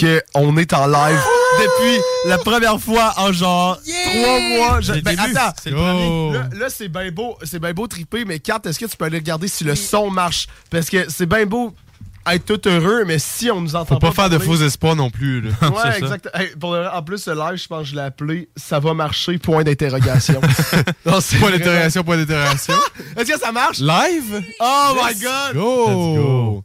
slash ACAST. que on est en live depuis la première fois en genre trois mois. Je- le ben, début, attends, c'est le premier. là, là, c'est bien beau, c'est bien beau triper, mais Kat, est-ce que tu peux aller regarder si le son marche? Parce que c'est bien beau être tout heureux, mais si on nous entend Faut pas faire de faux espoirs non plus. Là. Ouais, exact. Hey, pour le- en plus, ce live, je pense que je l'ai appelé Ça va marcher, point d'interrogation. Point d'interrogation, point d'interrogation. Est-ce que ça marche? Live? Oh my god! Go! Let's go.